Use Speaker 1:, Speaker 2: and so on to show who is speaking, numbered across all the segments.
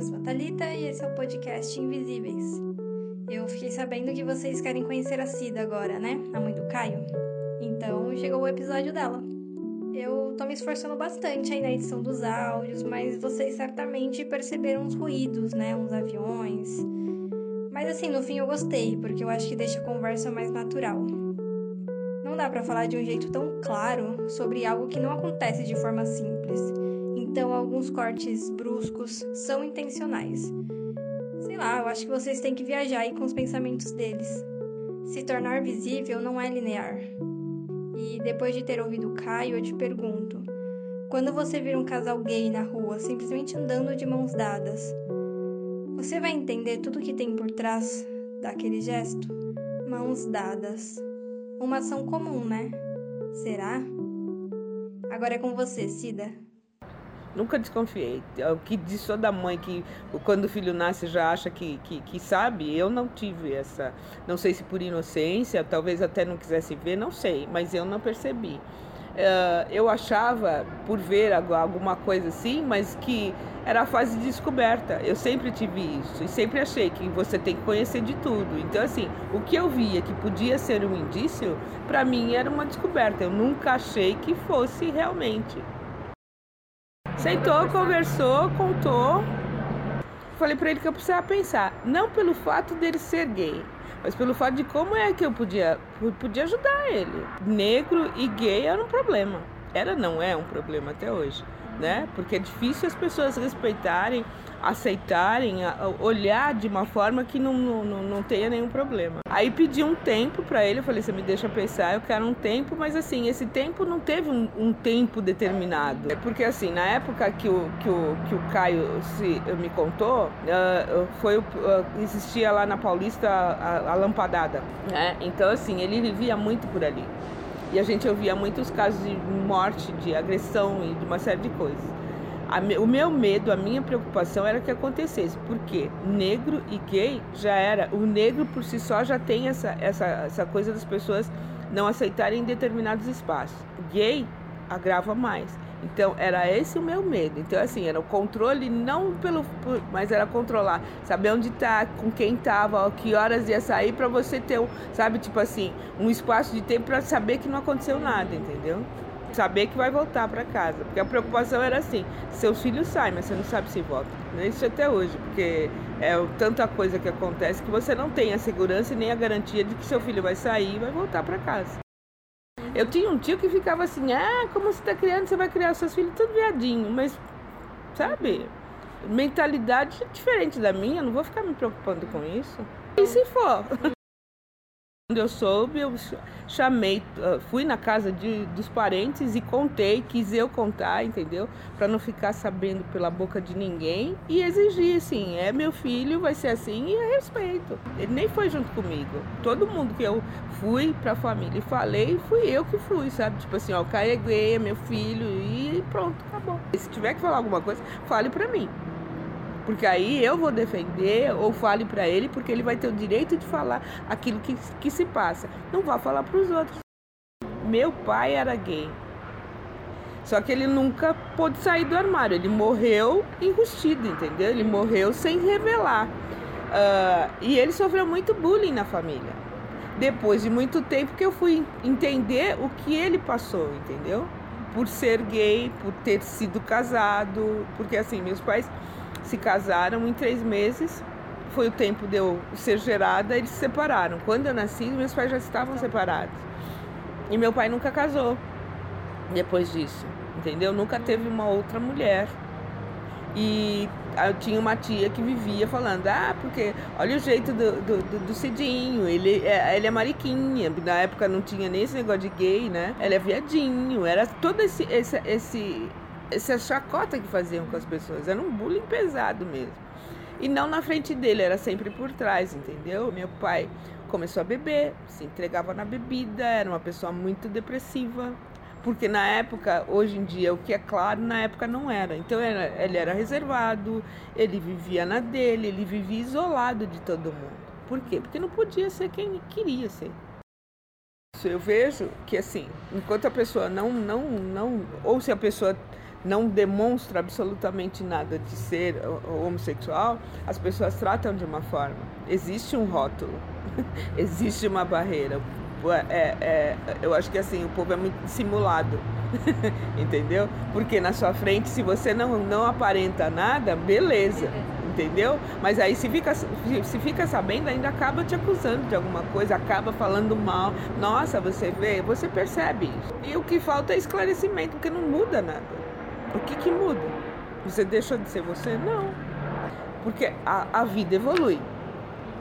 Speaker 1: Eu sou a Thalita e esse é o podcast Invisíveis. Eu fiquei sabendo que vocês querem conhecer a Cida agora, né? A mãe do Caio. Então chegou o episódio dela. Eu tô me esforçando bastante aí na edição dos áudios, mas vocês certamente perceberam uns ruídos, né? Uns aviões. Mas assim, no fim eu gostei, porque eu acho que deixa a conversa mais natural. Não dá para falar de um jeito tão claro sobre algo que não acontece de forma simples. Então, alguns cortes bruscos são intencionais. Sei lá, eu acho que vocês têm que viajar aí com os pensamentos deles. Se tornar visível não é linear. E depois de ter ouvido o Caio, eu te pergunto: quando você vir um casal gay na rua simplesmente andando de mãos dadas, você vai entender tudo que tem por trás daquele gesto? Mãos dadas. Uma ação comum, né? Será? Agora é com você, Cida.
Speaker 2: Nunca desconfiei. O que disse da mãe que quando o filho nasce já acha que, que, que, sabe, eu não tive essa. Não sei se por inocência, talvez até não quisesse ver, não sei, mas eu não percebi. Uh, eu achava, por ver alguma coisa assim, mas que era a fase de descoberta. Eu sempre tive isso e sempre achei que você tem que conhecer de tudo. Então, assim, o que eu via que podia ser um indício, para mim era uma descoberta. Eu nunca achei que fosse realmente. Sentou, conversou, contou. Falei para ele que eu precisava pensar, não pelo fato dele ser gay, mas pelo fato de como é que eu podia, podia ajudar ele. Negro e gay era um problema. Era, não é um problema até hoje né? Porque é difícil as pessoas respeitarem, aceitarem, olhar de uma forma que não, não, não tenha nenhum problema. Aí pedi um tempo para ele, eu falei, você me deixa pensar, eu quero um tempo, mas assim, esse tempo não teve um, um tempo determinado. É porque assim, na época que o, que o, que o Caio se, me contou, uh, foi, uh, existia lá na Paulista a, a lampadada, né? Então assim, ele vivia muito por ali. E a gente ouvia muitos casos de morte, de agressão e de uma série de coisas. O meu medo, a minha preocupação era que acontecesse, porque negro e gay já era. O negro por si só já tem essa, essa, essa coisa das pessoas não aceitarem determinados espaços. Gay agrava mais. Então era esse o meu medo. Então assim, era o controle não pelo, mas era controlar, saber onde tá, com quem tava, que horas ia sair para você ter, um, sabe, tipo assim, um espaço de tempo para saber que não aconteceu nada, entendeu? Saber que vai voltar para casa, porque a preocupação era assim: seu filho sai, mas você não sabe se volta. Isso até hoje, porque é tanta coisa que acontece que você não tem a segurança e nem a garantia de que seu filho vai sair e vai voltar para casa. Eu tinha um tio que ficava assim, ah, como você está criando, você vai criar seus filhos tudo viadinho, mas, sabe, mentalidade diferente da minha, não vou ficar me preocupando com isso. E se for? Quando eu soube, eu chamei, ah, fui na casa de, dos parentes e contei, quis eu contar, entendeu? Para não ficar sabendo pela boca de ninguém e exigir, assim, é meu filho, vai ser assim e a respeito. Ele nem foi junto comigo. Todo mundo que eu fui para a família e falei, fui eu que fui, sabe? Tipo assim, ó, carreguei, é meu filho e pronto, acabou. Se tiver que falar alguma coisa, fale para mim. Porque aí eu vou defender ou fale para ele, porque ele vai ter o direito de falar aquilo que, que se passa. Não vá falar para os outros. Meu pai era gay. Só que ele nunca pôde sair do armário. Ele morreu enrustido, entendeu? Ele morreu sem revelar. Uh, e ele sofreu muito bullying na família. Depois de muito tempo que eu fui entender o que ele passou, entendeu? Por ser gay, por ter sido casado, porque assim, meus pais se casaram em três meses. Foi o tempo de eu ser gerada, eles se separaram. Quando eu nasci, meus pais já estavam separados. E meu pai nunca casou depois disso, entendeu? Nunca teve uma outra mulher. E eu tinha uma tia que vivia falando, ah, porque olha o jeito do, do, do, do Cidinho, ele é, ele é mariquinha, na época não tinha nem esse negócio de gay, né? Ele é viadinho, era todo esse, esse, esse, essa chacota que faziam com as pessoas. Era um bullying pesado mesmo. E não na frente dele, era sempre por trás, entendeu? Meu pai começou a beber, se entregava na bebida, era uma pessoa muito depressiva. Porque na época, hoje em dia, o que é claro, na época não era. Então era, ele era reservado, ele vivia na dele, ele vivia isolado de todo mundo. Por quê? Porque não podia ser quem queria ser. Eu vejo que assim, enquanto a pessoa não, não, não, ou se a pessoa não demonstra absolutamente nada de ser homossexual, as pessoas tratam de uma forma. Existe um rótulo, existe uma barreira. É, é, eu acho que assim, o povo é muito dissimulado, entendeu? Porque na sua frente, se você não, não aparenta nada, beleza entendeu? Mas aí se fica, se fica sabendo, ainda acaba te acusando de alguma coisa, acaba falando mal. Nossa, você vê, você percebe isso. E o que falta é esclarecimento, porque não muda nada. O que, que muda? Você deixou de ser você? Não. Porque a, a vida evolui.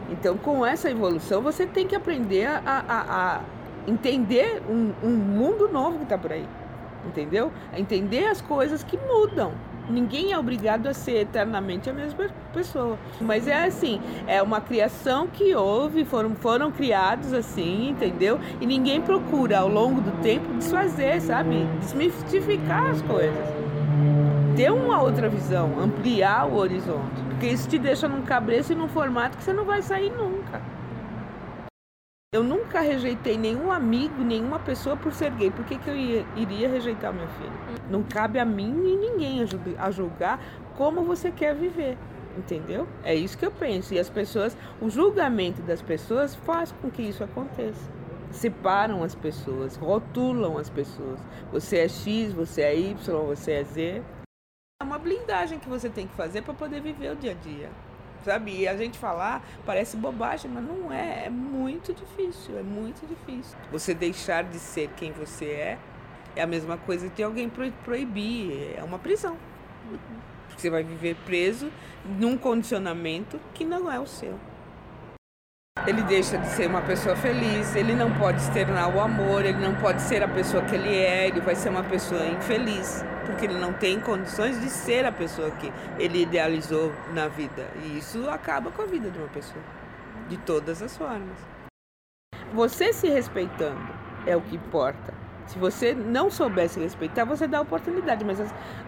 Speaker 2: Então, com essa evolução, você tem que aprender a, a, a entender um, um mundo novo que está por aí. Entendeu? A entender as coisas que mudam. Ninguém é obrigado a ser eternamente a mesma pessoa. Mas é assim, é uma criação que houve, foram, foram criados assim, entendeu? E ninguém procura ao longo do tempo desfazer, sabe? Desmistificar as coisas. Ter uma outra visão, ampliar o horizonte. Porque isso te deixa num cabreço e num formato que você não vai sair nunca. Eu nunca rejeitei nenhum amigo, nenhuma pessoa por ser gay. Por que, que eu ia, iria rejeitar meu filho? Não cabe a mim e ninguém a julgar como você quer viver. Entendeu? É isso que eu penso. E as pessoas, o julgamento das pessoas faz com que isso aconteça. Separam as pessoas, rotulam as pessoas. Você é X, você é Y, você é Z. Blindagem que você tem que fazer para poder viver o dia a dia sabe? E a gente falar parece bobagem, mas não é. É muito difícil, é muito difícil. Você deixar de ser quem você é é a mesma coisa que alguém proibir, é uma prisão. Você vai viver preso num condicionamento que não é o seu. Ele deixa de ser uma pessoa feliz, ele não pode externar o amor, ele não pode ser a pessoa que ele é, ele vai ser uma pessoa infeliz, porque ele não tem condições de ser a pessoa que ele idealizou na vida. E isso acaba com a vida de uma pessoa, de todas as formas. Você se respeitando é o que importa. Se você não soubesse respeitar, você dá oportunidade, mas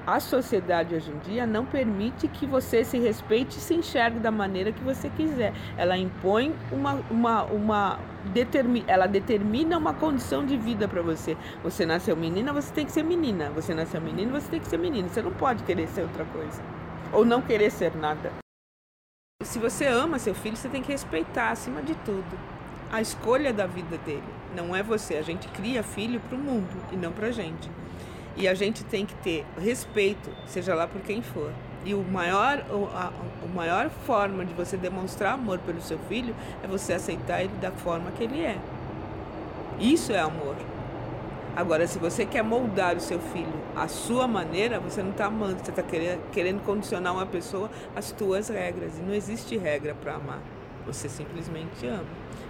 Speaker 2: a sociedade hoje em dia não permite que você se respeite e se enxergue da maneira que você quiser. Ela impõe uma, uma, uma determi, ela determina uma condição de vida para você. Você nasceu menina, você tem que ser menina. Você nasceu menino, você tem que ser menino. Você não pode querer ser outra coisa ou não querer ser nada. Se você ama seu filho, você tem que respeitar acima de tudo a escolha da vida dele. Não é você. A gente cria filho para o mundo e não para a gente. E a gente tem que ter respeito, seja lá por quem for. E o maior, a, a maior forma de você demonstrar amor pelo seu filho é você aceitar ele da forma que ele é. Isso é amor. Agora, se você quer moldar o seu filho à sua maneira, você não está amando, você está querendo, querendo condicionar uma pessoa às tuas regras. E não existe regra para amar. Você simplesmente ama.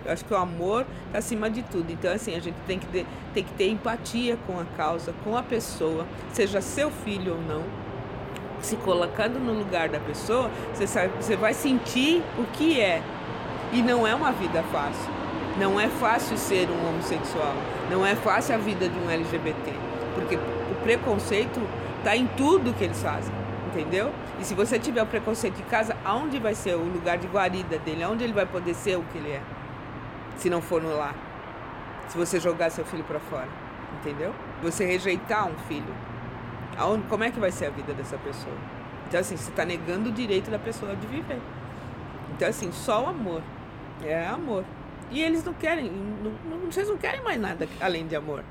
Speaker 2: Eu acho que o amor está acima de tudo. Então, assim, a gente tem que, ter, tem que ter empatia com a causa, com a pessoa, seja seu filho ou não. Se colocando no lugar da pessoa, você, sabe, você vai sentir o que é. E não é uma vida fácil. Não é fácil ser um homossexual. Não é fácil a vida de um LGBT. Porque o preconceito está em tudo que eles fazem entendeu? E se você tiver o preconceito de casa, aonde vai ser o lugar de guarida dele? Aonde ele vai poder ser o que ele é? se não for no lar. Se você jogar seu filho para fora, entendeu? Você rejeitar um filho, aonde, como é que vai ser a vida dessa pessoa? Então, assim, você está negando o direito da pessoa de viver. Então, assim, só o amor. É amor. E eles não querem, não, vocês não querem mais nada além de amor.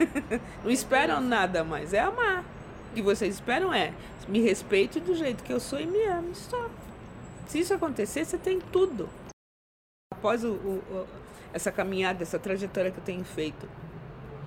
Speaker 2: não esperam nada mais, é amar. O que vocês esperam é me respeite do jeito que eu sou e me ame. Só. Se isso acontecer, você tem tudo. Após o, o, essa caminhada, essa trajetória que eu tenho feito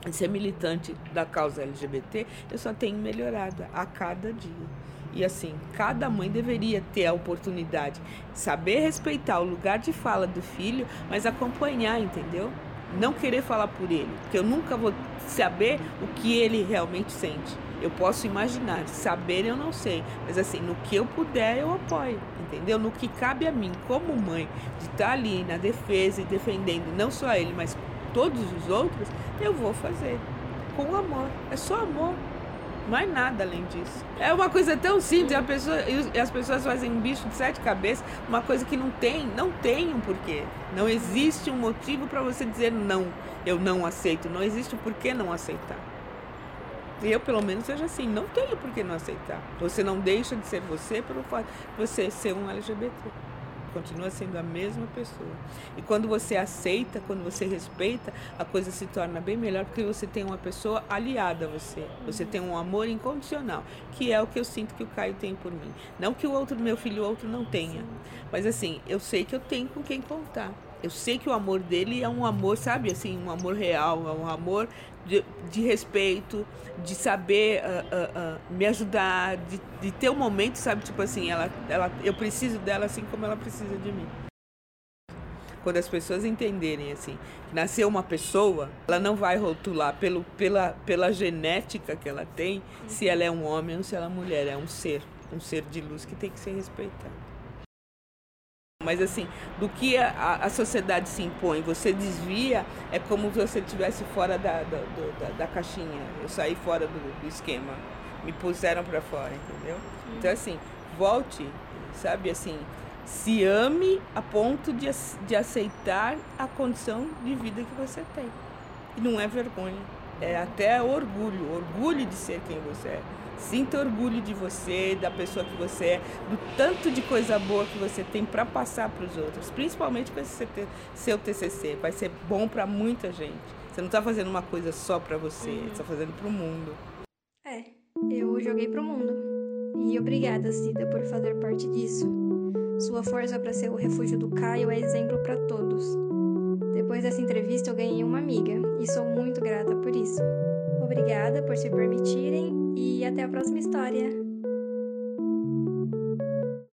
Speaker 2: de ser militante da causa LGBT, eu só tenho melhorado a cada dia. E assim, cada mãe deveria ter a oportunidade de saber respeitar o lugar de fala do filho, mas acompanhar, entendeu? Não querer falar por ele, porque eu nunca vou saber o que ele realmente sente. Eu posso imaginar, saber eu não sei, mas assim, no que eu puder eu apoio, entendeu? No que cabe a mim, como mãe, de estar ali na defesa e defendendo não só ele, mas todos os outros, eu vou fazer com amor. É só amor. Não é nada além disso. É uma coisa tão simples, a pessoa, e as pessoas fazem um bicho de sete cabeças, uma coisa que não tem, não tem um porquê. Não existe um motivo para você dizer não, eu não aceito. Não existe um porquê não aceitar. Eu, pelo menos, seja assim, não tenho por que não aceitar. Você não deixa de ser você pelo fato de você ser um LGBT continua sendo a mesma pessoa. E quando você aceita, quando você respeita, a coisa se torna bem melhor porque você tem uma pessoa aliada a você. Você tem um amor incondicional, que é o que eu sinto que o Caio tem por mim. Não que o outro, meu filho, o outro não tenha. Mas assim, eu sei que eu tenho com quem contar. Eu sei que o amor dele é um amor, sabe, assim, um amor real, é um amor de, de respeito, de saber uh, uh, uh, me ajudar, de, de ter um momento, sabe, tipo assim, ela, ela, eu preciso dela assim como ela precisa de mim. Quando as pessoas entenderem assim, nasceu uma pessoa, ela não vai rotular pelo, pela, pela genética que ela tem, se ela é um homem ou se ela é mulher, é um ser, um ser de luz que tem que ser respeitado. Mas assim, do que a, a sociedade se impõe, você desvia, é como se você estivesse fora da, da, da, da, caixinha. Eu saí fora do, do esquema. Me puseram para fora, entendeu? Então assim, volte, sabe assim, se ame a ponto de, de aceitar a condição de vida que você tem. E não é vergonha, é até orgulho, orgulho de ser quem você é. Sinta orgulho de você, da pessoa que você é, do tanto de coisa boa que você tem para passar para os outros, principalmente com esse seu TCC. Vai ser bom para muita gente. Você não está fazendo uma coisa só para você, uhum. está fazendo para o mundo.
Speaker 1: É, eu joguei para o mundo. E obrigada, Cida, por fazer parte disso. Sua força para ser o refúgio do Caio é exemplo para todos. Depois dessa entrevista, eu ganhei uma amiga e sou muito grata por isso. Obrigada por se permitirem e até a próxima história.